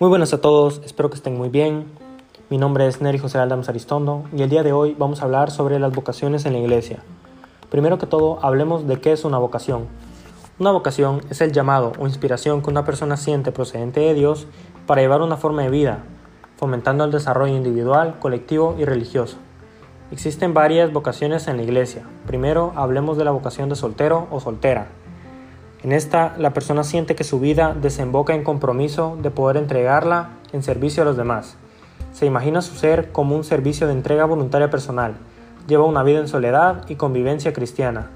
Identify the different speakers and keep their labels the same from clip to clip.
Speaker 1: Muy buenas a todos, espero que estén muy bien. Mi nombre es Neri José Aldams Aristondo y el día de hoy vamos a hablar sobre las vocaciones en la iglesia. Primero que todo, hablemos de qué es una vocación. Una vocación es el llamado o inspiración que una persona siente procedente de Dios para llevar una forma de vida, fomentando el desarrollo individual, colectivo y religioso. Existen varias vocaciones en la iglesia. Primero, hablemos de la vocación de soltero o soltera. En esta, la persona siente que su vida desemboca en compromiso de poder entregarla en servicio a los demás. Se imagina su ser como un servicio de entrega voluntaria personal. Lleva una vida en soledad y convivencia cristiana.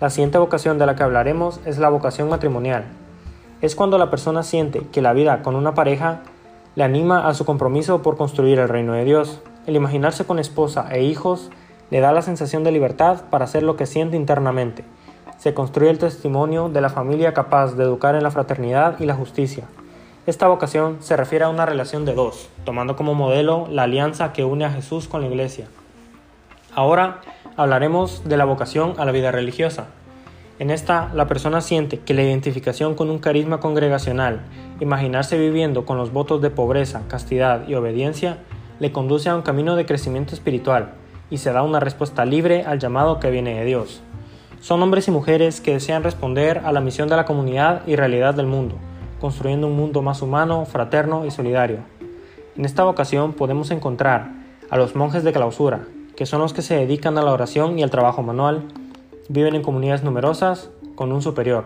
Speaker 1: La siguiente vocación de la que hablaremos es la vocación matrimonial. Es cuando la persona siente que la vida con una pareja le anima a su compromiso por construir el reino de Dios. El imaginarse con esposa e hijos le da la sensación de libertad para hacer lo que siente internamente se construye el testimonio de la familia capaz de educar en la fraternidad y la justicia. Esta vocación se refiere a una relación de dos, tomando como modelo la alianza que une a Jesús con la Iglesia. Ahora hablaremos de la vocación a la vida religiosa. En esta, la persona siente que la identificación con un carisma congregacional, imaginarse viviendo con los votos de pobreza, castidad y obediencia, le conduce a un camino de crecimiento espiritual y se da una respuesta libre al llamado que viene de Dios. Son hombres y mujeres que desean responder a la misión de la comunidad y realidad del mundo, construyendo un mundo más humano, fraterno y solidario. En esta vocación podemos encontrar a los monjes de clausura, que son los que se dedican a la oración y al trabajo manual, viven en comunidades numerosas con un superior.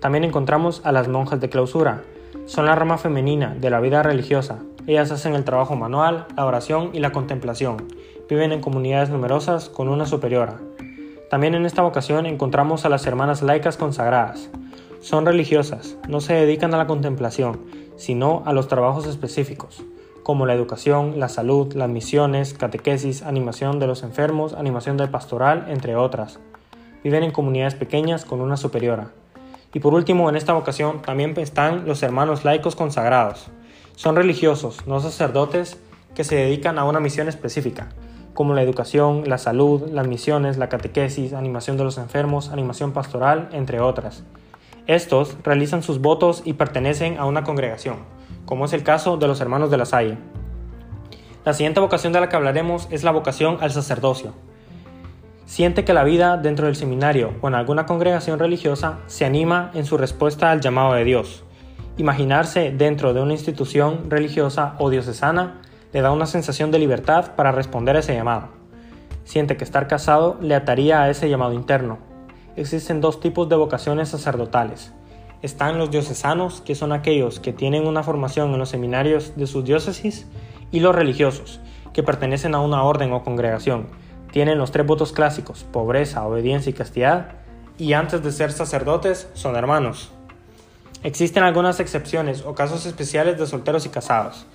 Speaker 1: También encontramos a las monjas de clausura, son la rama femenina de la vida religiosa. Ellas hacen el trabajo manual, la oración y la contemplación. Viven en comunidades numerosas con una superiora. También en esta vocación encontramos a las hermanas laicas consagradas. Son religiosas, no se dedican a la contemplación, sino a los trabajos específicos, como la educación, la salud, las misiones, catequesis, animación de los enfermos, animación del pastoral, entre otras. Viven en comunidades pequeñas con una superiora. Y por último, en esta vocación también están los hermanos laicos consagrados. Son religiosos, no sacerdotes, que se dedican a una misión específica, como la educación, la salud, las misiones, la catequesis, animación de los enfermos, animación pastoral, entre otras. Estos realizan sus votos y pertenecen a una congregación, como es el caso de los hermanos de la Salle. La siguiente vocación de la que hablaremos es la vocación al sacerdocio. Siente que la vida dentro del seminario o en alguna congregación religiosa se anima en su respuesta al llamado de Dios. Imaginarse dentro de una institución religiosa o diocesana le da una sensación de libertad para responder a ese llamado. Siente que estar casado le ataría a ese llamado interno. Existen dos tipos de vocaciones sacerdotales. Están los diocesanos, que son aquellos que tienen una formación en los seminarios de sus diócesis, y los religiosos, que pertenecen a una orden o congregación. Tienen los tres votos clásicos, pobreza, obediencia y castidad, y antes de ser sacerdotes son hermanos. Existen algunas excepciones o casos especiales de solteros y casados.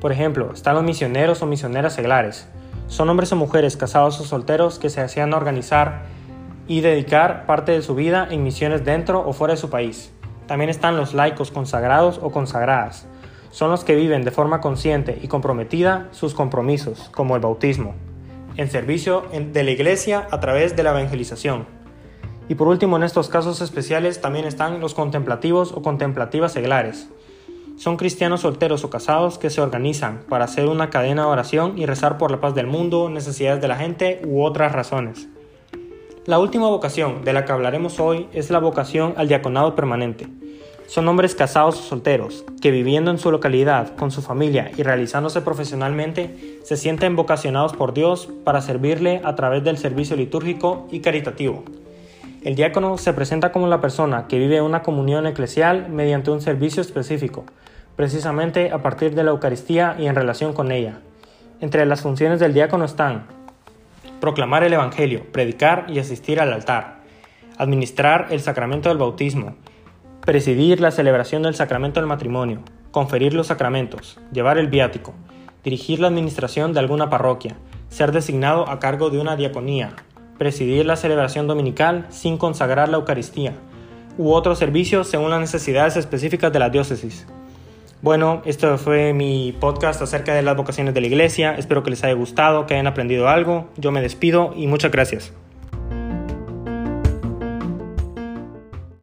Speaker 1: Por ejemplo, están los misioneros o misioneras seglares. Son hombres o mujeres casados o solteros que se hacían organizar y dedicar parte de su vida en misiones dentro o fuera de su país. También están los laicos consagrados o consagradas. Son los que viven de forma consciente y comprometida sus compromisos, como el bautismo, en servicio de la iglesia a través de la evangelización. Y por último, en estos casos especiales también están los contemplativos o contemplativas seglares, son cristianos solteros o casados que se organizan para hacer una cadena de oración y rezar por la paz del mundo, necesidades de la gente u otras razones. La última vocación de la que hablaremos hoy es la vocación al diaconado permanente. Son hombres casados o solteros que viviendo en su localidad con su familia y realizándose profesionalmente se sienten vocacionados por Dios para servirle a través del servicio litúrgico y caritativo. El diácono se presenta como la persona que vive una comunión eclesial mediante un servicio específico, precisamente a partir de la Eucaristía y en relación con ella. Entre las funciones del diácono están proclamar el Evangelio, predicar y asistir al altar, administrar el sacramento del bautismo, presidir la celebración del sacramento del matrimonio, conferir los sacramentos, llevar el viático, dirigir la administración de alguna parroquia, ser designado a cargo de una diaconía, presidir la celebración dominical sin consagrar la Eucaristía, u otros servicios según las necesidades específicas de la diócesis. Bueno, esto fue mi podcast acerca de las vocaciones de la iglesia. Espero que les haya gustado, que hayan aprendido algo. Yo me despido y muchas gracias.